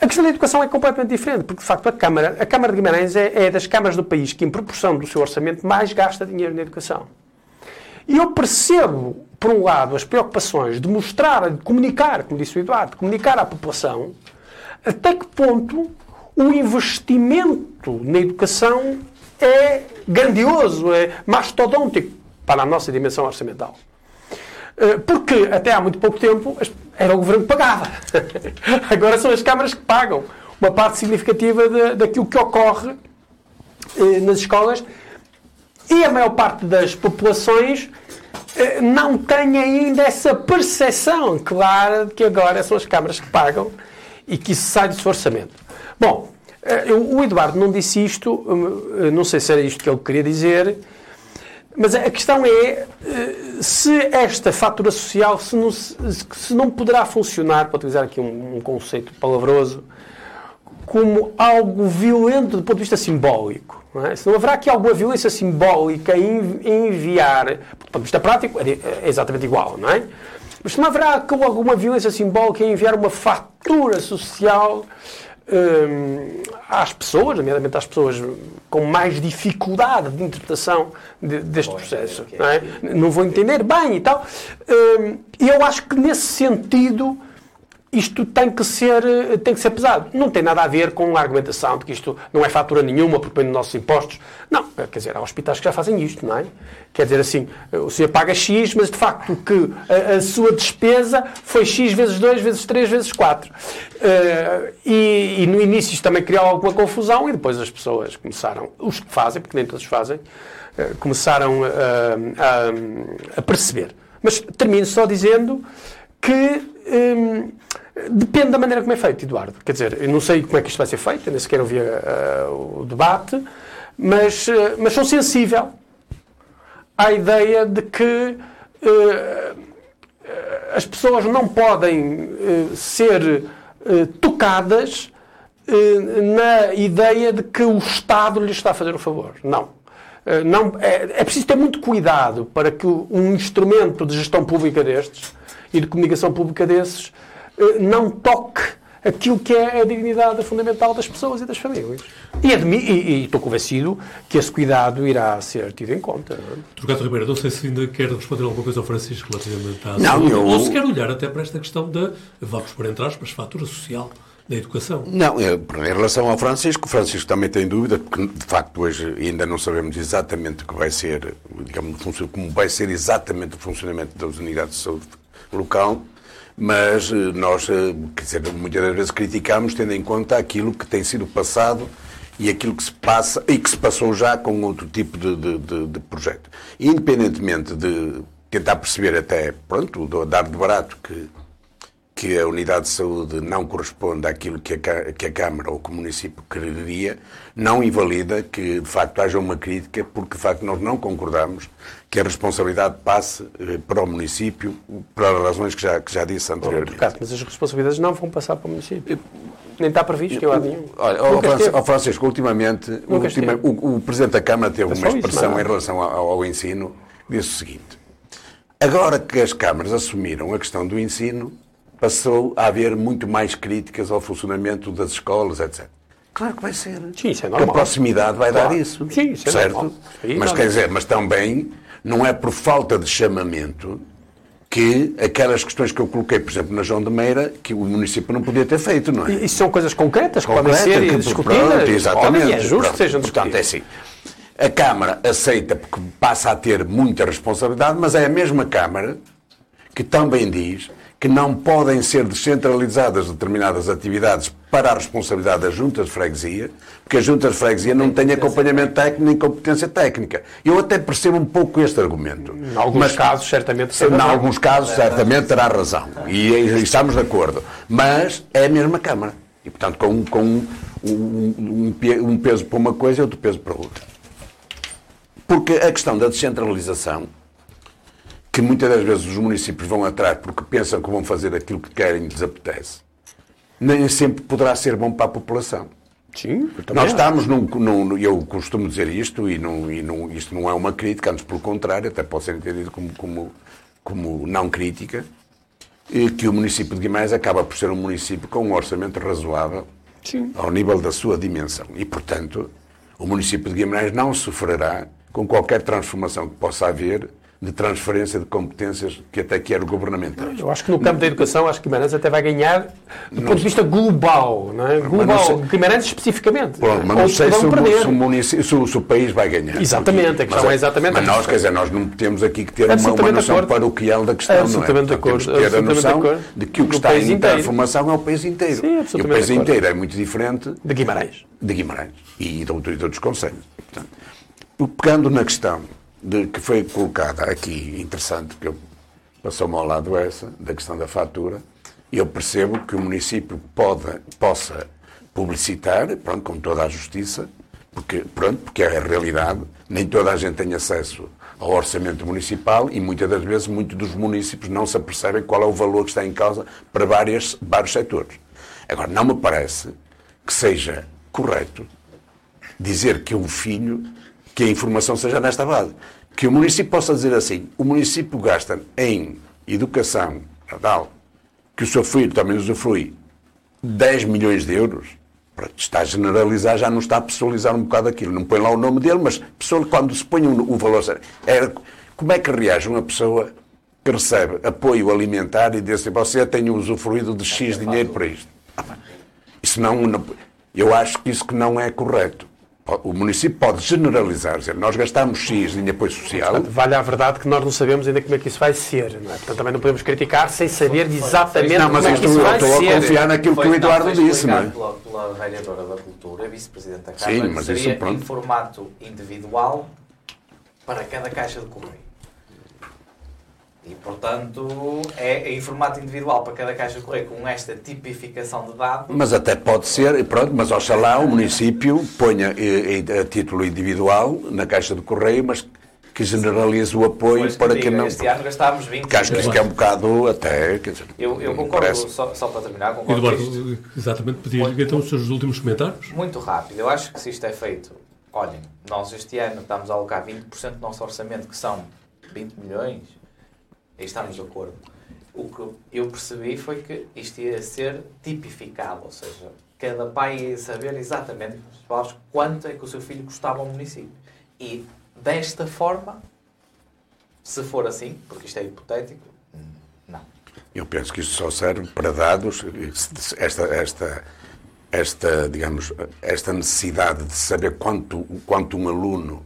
A questão da educação é completamente diferente, porque de facto a Câmara, a Câmara de Guimarães é, é das câmaras do país que, em proporção do seu orçamento, mais gasta dinheiro na educação. E eu percebo, por um lado, as preocupações de mostrar, de comunicar, como disse o Eduardo, comunicar à população até que ponto o investimento na educação é grandioso, é mastodôntico para a nossa dimensão orçamental. Eh, porque até há muito pouco tempo era o governo que pagava. Agora são as câmaras que pagam uma parte significativa daquilo que ocorre eh, nas escolas e a maior parte das populações eh, não tem ainda essa percepção clara de que agora são as câmaras que pagam e que isso sai do seu orçamento. Bom, eh, o Eduardo não disse isto, hum, eh, não sei se era isto que ele queria dizer, mas a questão é eh, se esta fatura social se não, se não poderá funcionar, para utilizar aqui um, um conceito palavroso, como algo violento do ponto de vista simbólico. Não é? Se não haverá aqui alguma violência simbólica em, enviar, do ponto de vista prático, é, é exatamente igual, não é? Mas se não haverá alguma violência simbólica em enviar uma fatura social às pessoas, nomeadamente às pessoas com mais dificuldade de interpretação de, deste processo. Okay, não, é? não vou entender bem e tal. Hum, e eu acho que nesse sentido isto tem que, ser, tem que ser pesado. Não tem nada a ver com a argumentação de que isto não é fatura nenhuma porque vem dos nossos impostos. Não, quer dizer, há hospitais que já fazem isto, não é? Quer dizer assim, o senhor paga X, mas de facto que a, a sua despesa foi X vezes 2, vezes 3, vezes 4. Uh, eh, e, e, no início isto também criou alguma confusão e depois as pessoas começaram, os que fazem, porque nem todos fazem, uh, começaram uh, a perceber. Mas termino só dizendo que hum, depende da maneira como é feito, Eduardo. Quer dizer, eu não sei como é que isto vai ser feito, nem sequer ouvi uh, o debate, mas, uh, mas sou sensível à ideia de que uh, as pessoas não podem ser tocadas na ideia de que o Estado lhes está a fazer o favor. Não. Não, é, é preciso ter muito cuidado para que um instrumento de gestão pública destes e de comunicação pública desses eh, não toque aquilo que é a dignidade fundamental das pessoas e das famílias. E, e, estou convencido que esse cuidado irá ser tido em conta. É? Trocado Ribeiro, não sei se ainda quer responder alguma coisa ao Francisco relativamente à não, eu... ou se quer olhar até para esta questão da, vamos por entre aspas, fatura social da educação. Não, eu, em relação ao Francisco, o Francisco também tem dúvida, porque de facto hoje ainda não sabemos exatamente o que vai ser, digamos, como vai ser exatamente o funcionamento das unidades de saúde local, mas eh, nós, eh, quer dizer, muitas vezes criticamos tendo em conta aquilo que tem sido passado e aquilo que se passa e que se passou já com outro tipo de, de, de, de projeto. Independentemente de tentar perceber até, pronto, dar de barato que que a unidade de saúde não corresponde àquilo que a, que a Câmara ou que o município quereria, não invalida que, de facto, haja uma crítica, porque, de facto, nós não concordamos que a responsabilidade passe eh, para o município, pelas razões que já, que já disse anteriormente. Oh, mas as responsabilidades não vão passar para o município. Nem está previsto em lado nenhum. Olha, oh, Francisco, oh, Francisco, ultimamente, ultima, o, o, Presidente da Câmara teve uma expressão isso, em relação ao, ao ensino, disse o seguinte, agora que as câmaras assumiram a questão do ensino, passou a haver muito mais críticas ao funcionamento das escolas, etc. Claro que vai ser. Sim, isso é normal. a proximidade vai claro. dar isso. Sim, isso é certo? normal. mas quer dizer, mas também não é por falta de chamamento que aquelas questões que eu coloquei, por exemplo, na João de Meira, que o município não podia ter feito, não é? Isso são coisas concretas que Concreta, podem ser que, discutidas. Pronto, exatamente. é justo pronto, que sejam discutidas. Portanto, é assim. A Câmara aceita porque passa a ter muita responsabilidade, mas é a mesma Câmara que também diz que não podem ser descentralizadas determinadas atividades para a responsabilidade das juntas de freguesia, porque as juntas de freguesia não têm acompanhamento técnico nem competência técnica. Eu até percebo um pouco este argumento. Em alguns Mas- casos, certamente. em alguns casos, certamente terá razão. E, e estamos de acordo. Mas é a mesma Câmara. E, portanto, com, com um, um- um peso para uma coisa e outro peso para outra. Porque a questão da descentralização, que muitas das vezes os municípios vão atrás porque pensam que vão fazer aquilo que querem e lhes apetece, nem sempre poderá ser bom para a população. Sim, Nós estamos num, num- Eu costumo dizer isto, e, não, e não- isto não é uma crítica, antes pelo contrário, até pode ser entendido como, como, como não crítica, que o município de Guimarães acaba por ser um município com um orçamento razoável Sim. ao nível da sua dimensão. E, portanto, o município de Guimarães não sofrerá com qualquer transformação que possa haver de transferência de competências que até quer governamentais. Eu acho que no campo da educação, acho que Guimarães até vai ganhar do ponto de vista global, não é? Global, sei- Guimarães especificamente. Pronto, mas não sei se o, perder. se o município- se o- se o país vai ganhar. Exatamente, a questão Mas é exatamente Mas nós, quer dizer, nós não temos aqui que ter uma, uma Absolutamente noção acordo. paroquial da questão, Absolutamente não é? de acordo, Temos que ter a absolutamente noção de de que o que Do está em transformação é o país inteiro. Sim, e o absolutamente país inteiro é muito diferente De Guimarães. de Guimarães e de outros, de outros conselhos. Portanto, pegando na questão de, que foi colocada aqui, interessante, que eu passou-me ao lado essa, da questão da fatura, eu percebo que o município pode, possa publicitar, pronto, com toda a justiça, porque, pronto, porque é a realidade, nem toda a gente tem acesso ao orçamento municipal e muitas das vezes muitos dos municípios não se apercebem qual é o valor que está em causa para várias, vários setores. Agora, não me parece que seja correto dizer que um filho, que a informação seja nesta base. Que o município possa dizer assim, o município gasta em educação, tal, que o seu filho também usufrui 10 milhões de euros, pronto, está a generalizar, já não está a pessoalizar um bocado aquilo. Não põe lá o nome dele, mas pessoa, quando se põe o, o valor... É, como é que reage uma pessoa que recebe apoio alimentar e diz assim, você tem usufruído de X dinheiro para isto? Isso não, não- eu acho que isso que não é correto. O município pode generalizar, dizer, nós gastamos X em apoio social, Portanto, vale a verdade que nós não sabemos ainda como é que isso vai ser. Não é? Portanto, também não podemos criticar sem saber exatamente Não, mas como é que isto isso eu vai estou a ser. confiar naquilo que o Eduardo não, foi disse, não é? Pela, pela vereadora da Cultura, vice-presidente da Sim, Câmara, mas que isso, seria pronto. em formato individual para cada caixa de correio. E, portanto, é em formato individual para cada caixa de correio com esta tipificação de dados. Mas até pode ser, e pronto, mas oxalá o município ponha a título individual na caixa de correio, mas que generalize o apoio Pois para que que não. Este ano gastámos 20 Porque acho que isso é um bocado até. Quer dizer, Eu, eu concordo, só, só para terminar, concordo. Eduardo, exatamente, pedir-lhe então os seus últimos comentários. Muito rápido. Eu acho que se isto é feito, olhem, nós este ano estamos a alocar 20% do nosso orçamento, que são 20 milhões, aí estamos de acordo. O que eu percebi foi que isto ia ser tipificado, ou seja, cada pai ia saber exatamente quanto é que o seu filho custava ao município. E desta forma, se for assim, porque isto é hipotético, não. Eu penso que isto só serve para dados, esta, esta, esta, digamos, esta necessidade de saber quanto, quanto um aluno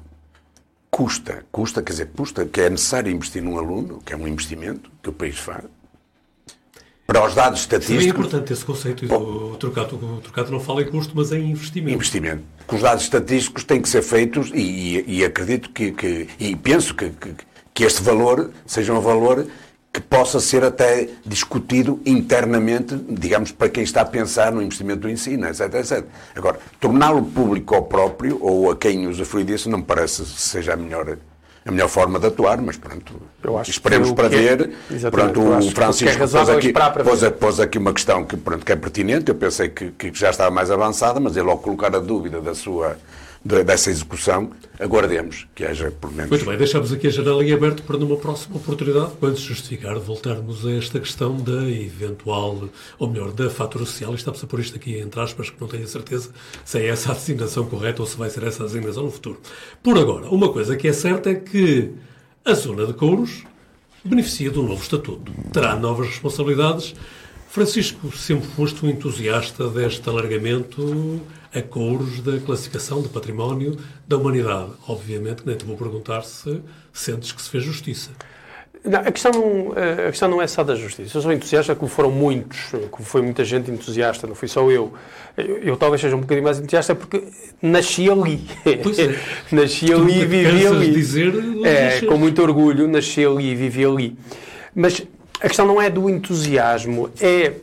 custa, custa, quer dizer, custa, que é necessário investir num aluno, que é um investimento que o país faz, para os dados Seria estatísticos, importante esse conceito. O Trocato, o Trocato não fala em custo, mas em investimento. investimento. Que os dados estatísticos têm que ser feitos e, e- e acredito que, que- e penso que, que, que este valor seja um valor que possa ser até discutido internamente, digamos, para quem está a pensar no investimento do ensino, etc, etc. Agora, torná-lo público ao próprio ou a quem usufrui disso não me parece que seja a melhor, a melhor forma de atuar, mas pronto, esperemos para é- ver. Exatamente, Pronto, o que o que é Francisco pôs é aqui, pôs, pôs aqui uma questão que, pronto, que é pertinente, eu pensei que, que já estava mais avançada, mas ele ao colocar a dúvida da sua, dessa execução, aguardemos que haja, por menos... Muito bem, deixamos aqui a janela em aberto para numa próxima oportunidade, quando se justificar, voltarmos a esta questão da eventual, ou melhor, da fatura social. E estamos a pôr isto aqui entre aspas, que não tenho a certeza se é essa a designação correta ou se vai ser essa a designação no futuro. Por agora, uma coisa que é certa é que a zona de Couros beneficia do novo estatuto. Terá novas responsabilidades, Francisco, sempre foste um entusiasta deste alargamento a couros da classificação de património da humanidade. Obviamente, nem te vou perguntar se sentes que se fez justiça. Não, a, questão não, a questão não é só da justiça. Eu sou entusiasta, como foram muitos, como foi muita gente entusiasta, não fui só eu. Eu, eu talvez seja um bocadinho mais entusiasta porque nasci ali. Pois é. nasci ali e vivi ali. Dizer, é, com muito orgulho, nasci ali e vivi ali. Mas a questão não é do entusiasmo, é.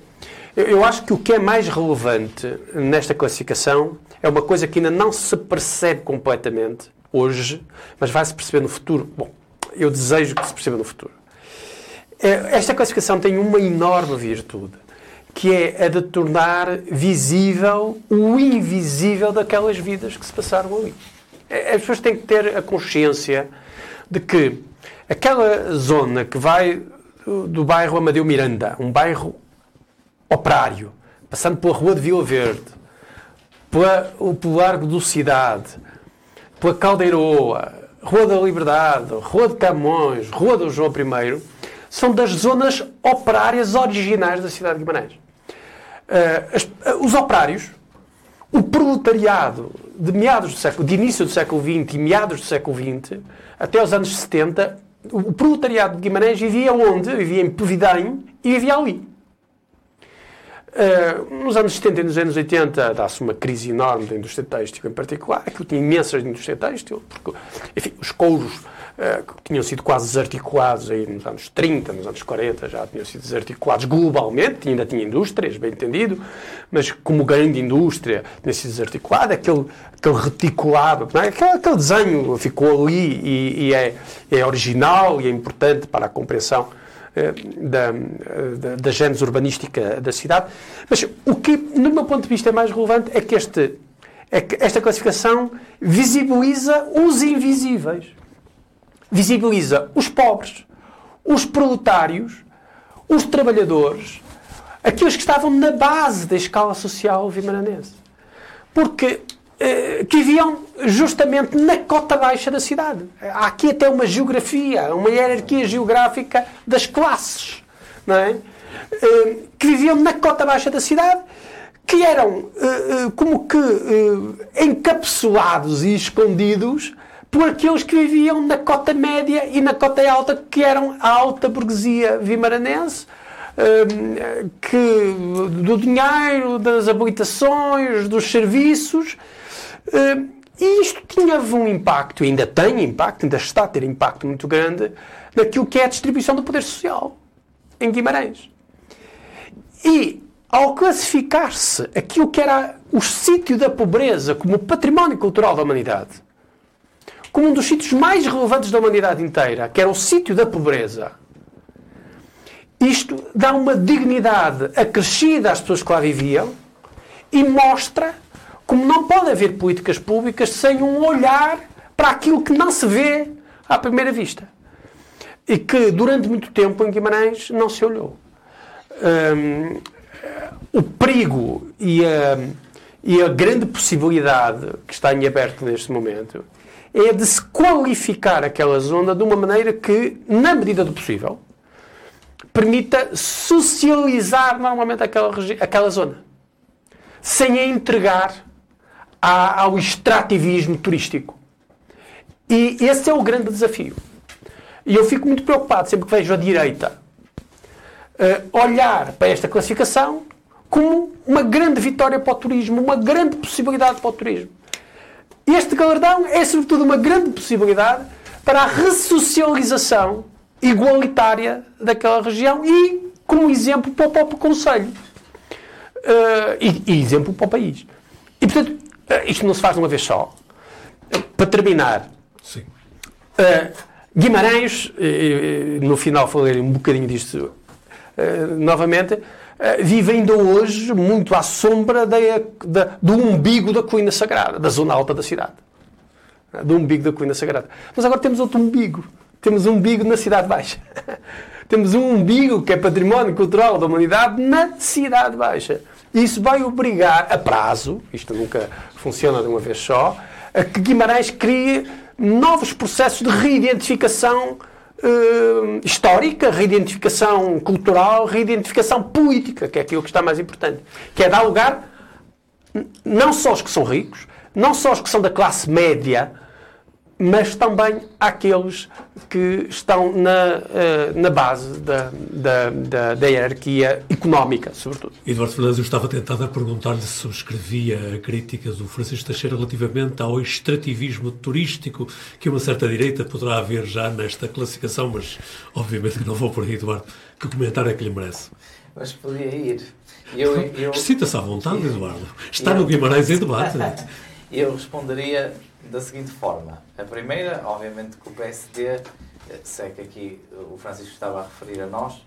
Eu acho que o que é mais relevante nesta classificação é uma coisa que ainda não se percebe completamente hoje, mas vai se perceber no futuro. Bom, eu desejo que se perceba no futuro. É, esta classificação tem uma enorme virtude, que é a de tornar visível o invisível daquelas vidas que se passaram ali. É, as pessoas têm que ter a consciência de que aquela zona que vai do bairro Amadeu Miranda, um bairro operário, passando pela Rua de Vila Verde, pela, pelo Largo do Cidade, pela Caldeiroa, Rua da Liberdade, Rua de Camões, Rua do João I, são das zonas operárias originais da cidade de Guimarães. Uh, as, uh, os operários, o proletariado de meados do século, de início do século XX e meados do século XX, até os anos 70, o proletariado de Guimarães vivia onde? Vivia em Pevidém e vivia ali. Uh, nos anos 70 e nos anos 80 dá-se uma crise enorme da indústria têxtil em particular. Aquilo tinha imensas indústria têxtil, porque, enfim, os couros uh, que tinham sido quase desarticulados aí nos anos 30, nos anos 40, já tinham sido desarticulados globalmente, ainda tinha indústrias, bem entendido, mas como grande indústria tinha sido desarticulado, aquele, aquele reticulado, é? aquele, aquele, desenho ficou ali e, e é, é original e é importante para a compreensão eh, da, da, da gênese urbanística da cidade. Mas o que, no meu ponto de vista, é mais relevante é que, este, é que esta classificação visibiliza os invisíveis. Visibiliza os pobres, os proletários, os trabalhadores, aqueles que estavam na base da escala social vimaranense. Porque eh, que viviam justamente na cota baixa da cidade. Há aqui até uma geografia, uma hierarquia geográfica das classes, não é? Eh, que viviam na cota baixa da cidade, que eram eh, como que encapsulados e escondidos por aqueles que viviam na cota média e na cota alta, que eram a alta burguesia vimaranense, que, do dinheiro, das habilitações, dos serviços, e isto tinha um impacto, ainda tem impacto, ainda está a ter impacto muito grande naquilo que é a distribuição do poder social em Guimarães. E ao classificar-se aquilo que era o sítio da pobreza como património cultural da humanidade, como um dos sítios mais relevantes da humanidade inteira, que era o sítio da pobreza, isto dá uma dignidade acrescida às pessoas que lá viviam e mostra como não pode haver políticas públicas sem um olhar para aquilo que não se vê à primeira vista. E que durante muito tempo em Guimarães não se olhou. Um, o perigo e a, e a grande possibilidade que está em aberto neste momento é de se qualificar aquela zona de uma maneira que, na medida do possível, permita socializar normalmente aquela, aquela zona, sem a entregar ao extrativismo turístico. E esse é o grande desafio. E eu fico muito preocupado sempre que vejo a direita uh, olhar para esta classificação como uma grande vitória para o turismo, uma grande possibilidade para o turismo. Este galardão é, sobretudo, uma grande possibilidade para a ressocialização igualitária daquela região e, como exemplo, para o próprio Conselho. Uh, e, e exemplo para o país. E, portanto, isto não se faz de uma vez só. Uh, para terminar, Sim. Uh, Guimarães, no final falei um bocadinho disto novamente, vive ainda hoje muito à sombra da, da, do umbigo da colina sagrada, da zona alta da cidade. Do umbigo da colina sagrada. Mas agora temos outro umbigo. Temos um umbigo na cidade baixa. temos um umbigo que é património cultural da humanidade na cidade baixa. Isso vai obrigar, a prazo, isto nunca funciona de uma vez só, que Guimarães crie novos processos de reidentificação uh, histórica, reidentificação cultural, reidentificação política, que é aquilo que está mais importante. Que é dar lugar não só aos que são ricos, não só aos que são da classe média, mas também àqueles que estão na, eh, na base da, da, da, da hierarquia económica, sobretudo. Eduardo Fernandes, eu estava tentado a perguntar-lhe se subscrevia a crítica do Francisco Teixeira relativamente ao extrativismo turístico que uma certa direita poderá haver já nesta classificação, mas obviamente que não vou por aí, Eduardo. Que comentário é que lhe merece? Mas podia ir. Eu, eu... Sinta-se à vontade, Eduardo. Está eu... no Guimarães em debate. eu responderia da seguinte forma. A primeira, obviamente, que o PSD, sei que aqui o Francisco estava a referir a nós.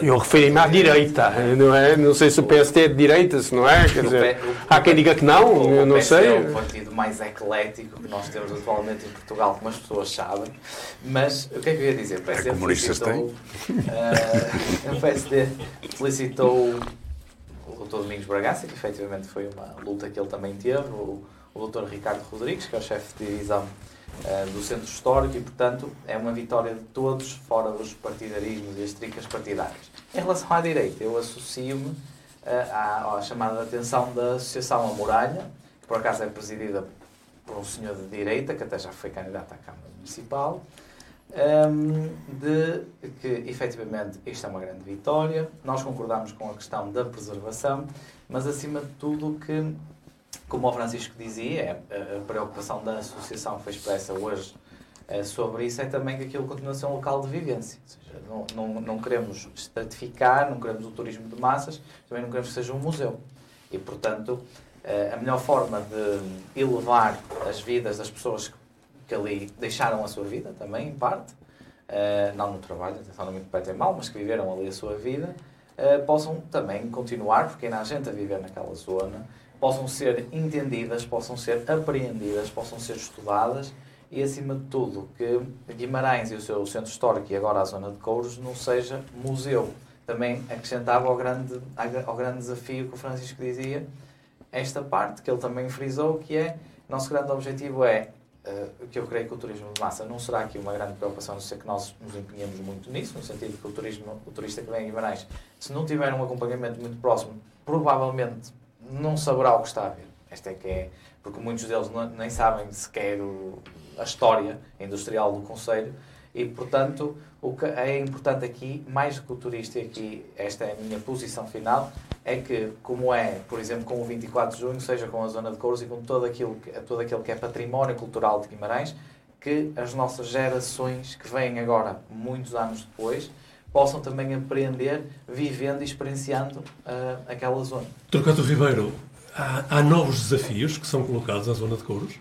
Eu referi-me à direita, não, é? não sei se o PSD é de direita, se não é? Quer dizer, o, há quem diga que não, o, eu não sei. é o partido mais eclético que nós temos atualmente em Portugal, como as pessoas sabem. Mas o que é que eu ia dizer? O PSD é comunistas felicitou, uh, o PSD felicitou o Dr. Domingos Bragança, que efetivamente foi uma luta que ele também teve, o, o Dr. Ricardo Rodrigues, que é o chefe de divisão uh, do Centro Histórico, e, portanto, é uma vitória de todos, fora os partidarismos e as tricas partidárias. Em relação à direita, eu associo-me uh, à, à, chamada de atenção da Associação A Muralha, que por acaso é presidida por um senhor de direita, que até já foi candidato à Câmara Municipal, um, ehm, de que efetivamente isto é uma grande vitória. Nós concordamos com a questão da preservação, mas acima de tudo que como o Francisco dizia, é, a preocupação da associação foi expressa hoje é, sobre isso é também que aquilo continua a ser um local de vivência. Ou seja, não, não, não queremos estratificar, não queremos o turismo de massas, também não queremos que seja um museu. E, portanto, é, a melhor forma de elevar as vidas das pessoas que ali deixaram a sua vida, também, em parte, não no trabalho, atenção, não me interpretem mal, mas que viveram ali a sua vida, possam também continuar, porque ainda há gente a viver naquela zona, possam ser entendidas, possam ser apreendidas, possam ser estudadas e, acima de tudo, que Guimarães e o seu centro histórico e agora a zona de Couros não seja museu. Também acrescentava ao grande, ao grande desafio que o Francisco dizia, esta parte que ele também frisou, que é, nosso grande objetivo é, uh, que eu creio que o turismo de massa não será aqui uma grande preocupação, não sei que nós nos empenhemos muito nisso, no sentido que o, turismo, o turista que vem a Guimarães, se não tiver um acompanhamento muito próximo, provavelmente não saberá o que está a ver. Esta é que é, porque muitos deles não, nem sabem sequer o, a história industrial do Conselho e, portanto, o que é importante aqui, mais do que o turista, aqui esta é a minha posição final, é que, como é, por exemplo, com o 24 de junho, seja com a zona de Couros e com todo aquilo, todo aquilo que é património cultural de Guimarães, que as nossas gerações que vêm agora, muitos anos depois, possam também aprender vivendo e experienciando uh, aquela zona. Trocado Ribeiro, há, há, novos desafios que são colocados à zona de Couros?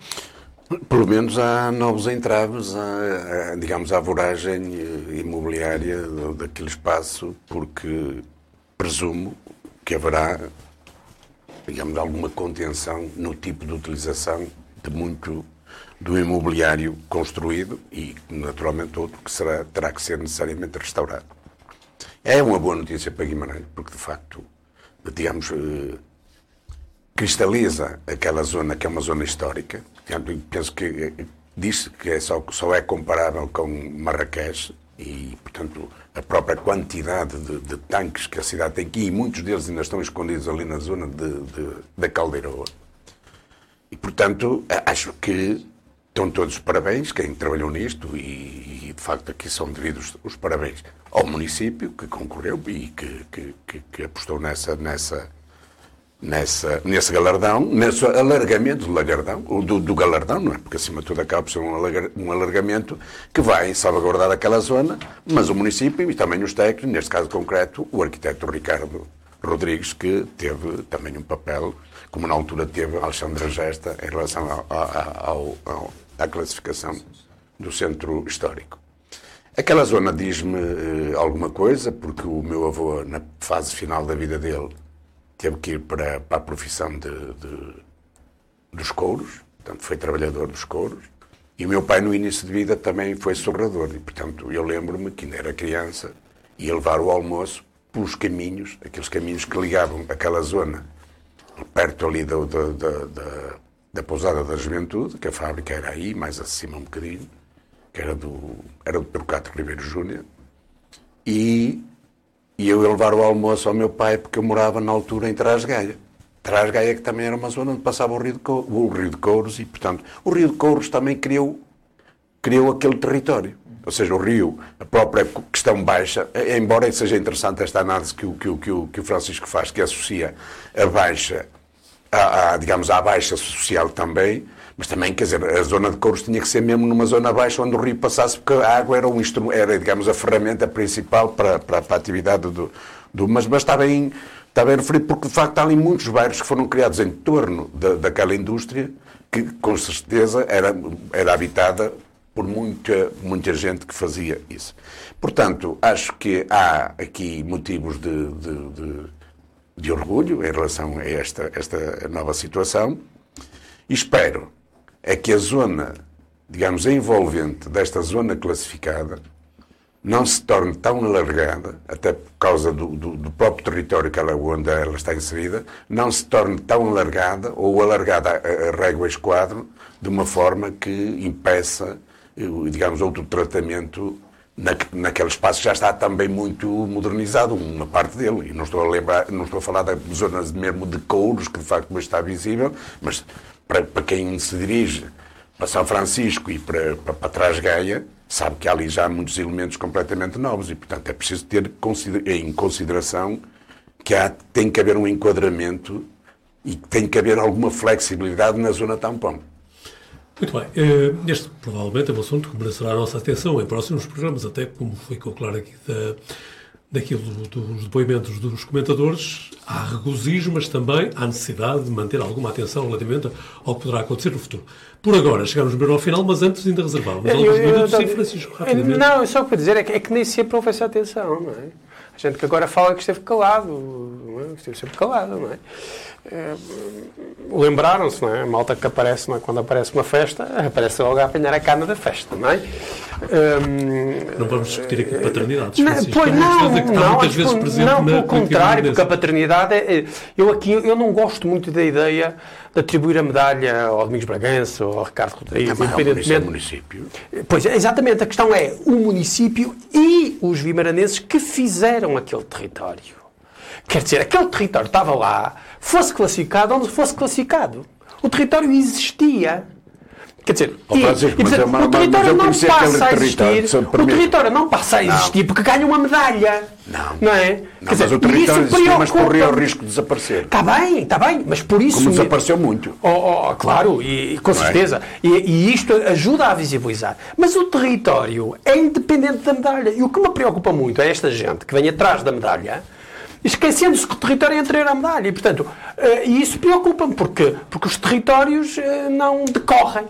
Pelo menos há novos entraves, à, digamos, à voragem imobiliária daquele espaço, porque presumo que haverá, digamos, alguma contenção no tipo de utilização de muito do imobiliário construído e, naturalmente, outro que será, terá que ser necessariamente restaurado. É uma boa notícia para Guimarães, porque de facto, digamos, eh, cristaliza aquela zona que é uma zona histórica. Penso que eh, diz que é só, só é comparável com Marrakech e, portanto, a própria quantidade de, de, tanques que a cidade tem aqui, e muitos deles ainda estão escondidos ali na zona de, de, da Caldeiroa. E, portanto, acho que estão todos os parabéns, quem trabalhou nisto, e, e de facto aqui são devidos os parabéns ao município que concorreu e que, que, que, que apostou nessa, nessa, nessa, nesse galardão, nesse alargamento do do, do galardão, não é? Porque acima de tudo acaba por ser um, um alargamento que vai salvaguardar aquela zona, mas o município e também os técnicos, neste caso concreto, o arquiteto Ricardo Rodrigues, que teve também um papel, como na altura teve Alexandre Gesta, em relação ao, ao, ao à classificação do centro histórico. Aquela zona diz-me uh, alguma coisa, porque o meu avô, na fase final da vida dele, teve que ir para, para a profissão de, de, dos couros, portanto, foi trabalhador dos couros, e o meu pai, no início de vida, também foi sorrador, e, portanto, eu lembro-me que ainda era criança, ia levar o almoço pelos caminhos, aqueles caminhos que ligavam aquela zona, perto ali do, do, da, da Pousada da Juventude, que a fábrica era aí, mais acima um bocadinho, que era do, era do Pedro Cato Ribeiro Júnior, e, e eu ia levar o almoço ao meu pai, porque eu morava na altura em Trasgaia. Trasgaia que também era uma zona onde passava o Rio de, Couros, o Rio de Couros, e, portanto, o Rio de Couros também criou, criou aquele território. Ou seja, o rio, a própria questão baixa, embora seja interessante esta análise que o, que o, que o, que o Francisco faz, que associa a baixa, a, digamos, à baixa social também, mas também, quer dizer, a zona de Couros tinha que ser mesmo numa zona baixa onde o rio passasse, porque a água era, um era digamos, a ferramenta principal para, para, para a atividade do, do. Mas, mas está, bem, está bem referido, porque de facto há ali muitos bairros que foram criados em torno da, daquela indústria que, com certeza, era, era habitada por muita, muita gente que fazia isso. Portanto, acho que há aqui motivos de, de, de, de orgulho em relação a esta, esta nova situação. E espero é que a zona, digamos, envolvente desta zona classificada não se torne tão alargada, até por causa do, do, do próprio território que ela, onde ela está inserida, não se torne tão alargada ou alargada a, a régua esquadro de uma forma que impeça, eh, digamos, outro tratamento na, naquele espaço já está também muito modernizado, uma parte dele. E não estou a lembrar, não estou a falar das zonas mesmo de couros, que de facto está visível, mas para, para quem se dirige para São Francisco e para, para, para Trás Gaia, sabe que há ali já muitos elementos completamente novos e, portanto, é preciso ter em consideração que há, tem que haver um enquadramento e tem que haver alguma flexibilidade na zona tampão. Muito bem. Eh, este provavelmente é um assunto que merecerá a nossa atenção em próximos programas, até como ficou claro aqui da, daquilo dos depoimentos dos comentadores, há regozijo, mas também há necessidade de manter alguma atenção relativamente ao que poderá acontecer no futuro. Por agora, chegamos mesmo ao final, mas antes ainda reservávamos alguns minutos, sim, Francisco, rapidamente. Não, só para dizer é que, é que nem sempre houve essa atenção, não é? A gente que agora fala que esteve calado, não é? esteve sempre calado, não é? É Lembraram-se, não é? A malta que aparece, não é? quando aparece uma festa, aparece logo a apanhar a cana da festa, não é? Um, não vamos discutir aqui paternidades. Não, pois, não, não, não, muitas vezes presente não, pelo contrário, porque a paternidade, é, eu aqui, eu não gosto muito da ideia de atribuir a medalha ao Domingos Bragança ou ao Ricardo Rodrigues, é, independentemente. É município. Pois, exatamente, a questão é o município e os vimaranenses que fizeram aquele território. Quer dizer, aquele território estava lá, fosse classificado onde fosse classificado. O território existia. Quer dizer, oh, Francisco, e, dizer o território não passa a existir. O território não passa a existir não. porque ganha uma medalha. Não. Não é? Não, Quer dizer, mas o território existiu, mas corria o risco de desaparecer. Está bem, está bem, mas por isso. Como desapareceu muito. Oh, oh, claro, e, com não é? certeza. É? E, e, isto ajuda a visibilizar. Mas o território é independente da medalha. E o que me preocupa muito é esta gente que vem atrás da medalha esquecendo-se que o território é anterior à medalha. E, portanto, uh, isso preocupa-me, porque, porque os territórios uh, não decorrem.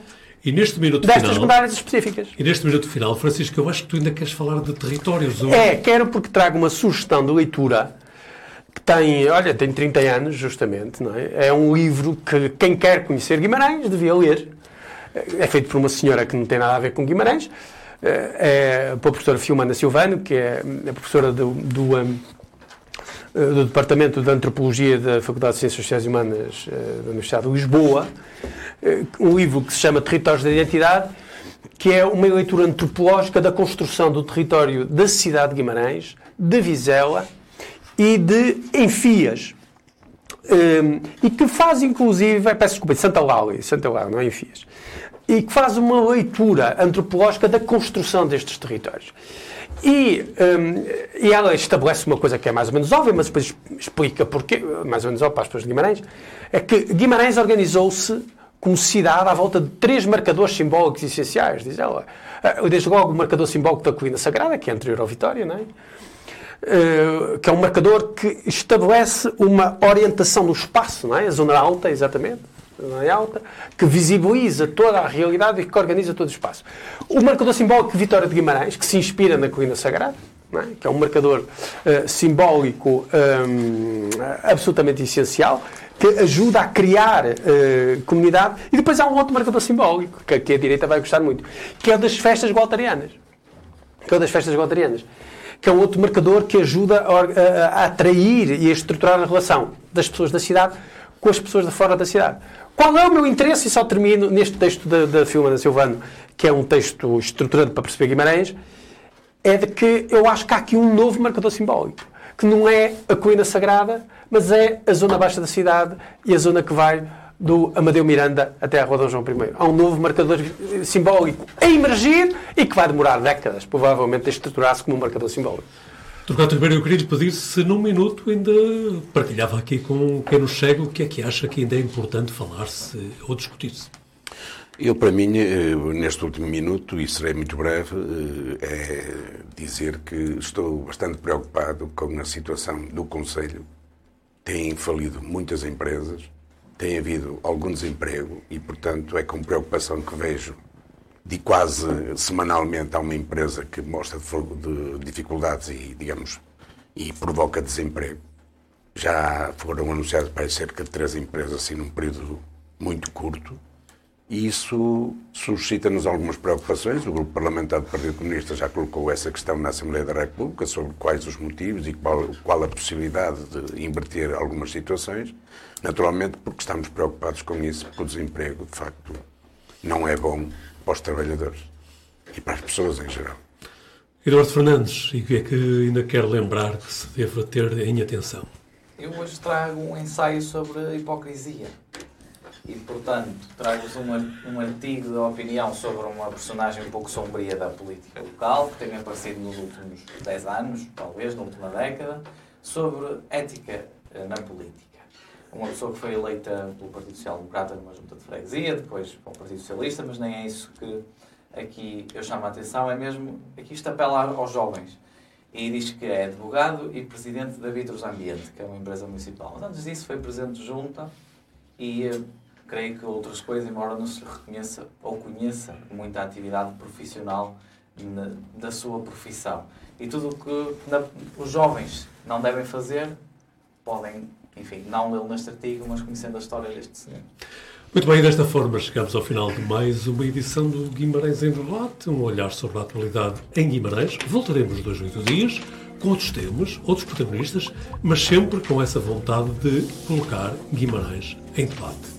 E neste minuto destas final, medalhas específicas. E neste minuto final, Francisco, eu acho que tu ainda queres falar de territórios. Ou... É, quero porque trago uma sugestão de leitura que tem, olha, tem 30 anos, justamente, não é? É um livro que quem quer conhecer Guimarães devia ler. É feito por uma senhora que não tem nada a ver com Guimarães. É a professora Filmana Silvano, que é a professora do, do um, eh, do Departamento de Antropologia da Faculdade de Ciências Sociais e Humanas eh, da Universidade de Lisboa, eh, um livro que se chama Territórios da Identidade, que é uma leitura antropológica da construção do território da cidade de Guimarães, de Vizela e de Enfias. e que faz, inclusive, peço desculpa, de Santa Laura, Santa Laura, não é Enfias, e que faz uma leitura antropológica da construção destes territórios. E, um, e ela estabelece uma coisa que é mais ou menos óbvia, mas depois explica porquê, mais ou menos óbvio para as pessoas de Guimarães, é que Guimarães organizou-se como cidade à volta de três marcadores simbólicos essenciais, diz ela. Ah, desde logo o marcador simbólico da colina sagrada, que é anterior ao Vitória, não é? Uh, que é um marcador que estabelece uma orientação no espaço, não é? A zona alta, exatamente zona alta, que visibiliza toda a realidade e que organiza todo o espaço. O marcador simbólico de Vitória de Guimarães, que se inspira na Colina Sagrada, é? que é um marcador uh, simbólico um, absolutamente essencial, que ajuda a criar uh, comunidade. E depois há um outro marcador simbólico, que, que a direita vai gostar muito, que é o das festas gualtarianas. Que é o das festas gualtarianas. Que é um outro marcador que ajuda a, a, a atrair e a estruturar a relação das pessoas da cidade com as pessoas de fora da cidade. Qual é o meu interesse? E só termino neste texto da, da Filomena Silvano, que é um texto estruturante para perceber Guimarães, é de que eu acho que há aqui um novo marcador simbólico, que não é a colina sagrada, mas é a zona baixa da cidade e a zona que vai do Amadeu Miranda até a Rua Dom João I. Há um novo marcador simbólico a emergir e que vai demorar décadas, provavelmente, a estruturar-se como um marcador simbólico. Trocado Ribeiro, eu queria lhe pedir se num minuto ainda partilhava aqui com quem nos chega o que é que acha que ainda é importante falar-se ou discutir-se. Eu, para mim, eh, neste último minuto, e serei muito breve, eh, é dizer que estou bastante preocupado com a situação do Conselho. Têm falido muitas empresas, tem havido algum desemprego e, portanto, é com preocupação que vejo de quase semanalmente há uma empresa que mostra de dificuldades e, digamos, e provoca desemprego. Já foram anunciadas para cerca de três empresas assim num período muito curto e isso suscita-nos algumas preocupações. O Grupo Parlamentar do Partido Comunista já colocou essa questão na Assembleia da República sobre quais os motivos e qual, qual a possibilidade de inverter algumas situações. Naturalmente, porque estamos preocupados com isso, porque o desemprego, de facto, não é bom para os trabalhadores e para as pessoas em geral. Eduardo Fernandes, e o que é que ainda quer lembrar que se deva ter em atenção? Eu hoje trago um ensaio sobre a hipocrisia. E, portanto, trago-vos um, um artigo de opinião sobre uma personagem um pouco sombria da política local, que tem aparecido nos últimos 10 anos, talvez, na última década, sobre ética eh, na política uma pessoa que foi eleita pelo Partido Social Democrata numa junta de freguesia, depois para o Partido Socialista, mas nem é isso que aqui eu chamo a atenção, é mesmo, aqui isto apela aos jovens. E diz que é advogado e presidente da Vitros Ambiente, que é uma empresa municipal. Mas antes disso foi presidente de junta e uh, creio que outras coisas, embora não se reconheça ou conheça muita atividade profissional na, da sua profissão. E tudo o que na, os jovens não devem fazer, podem enfim, não lê-lo neste artigo, mas conhecendo a história deste senhor. Muito bem, desta forma chegamos ao final de mais uma edição do Guimarães em Debate, um olhar sobre a atualidade em Guimarães. Voltaremos dois, oito dias com outros temas, outros protagonistas, mas sempre com essa vontade de colocar Guimarães em debate.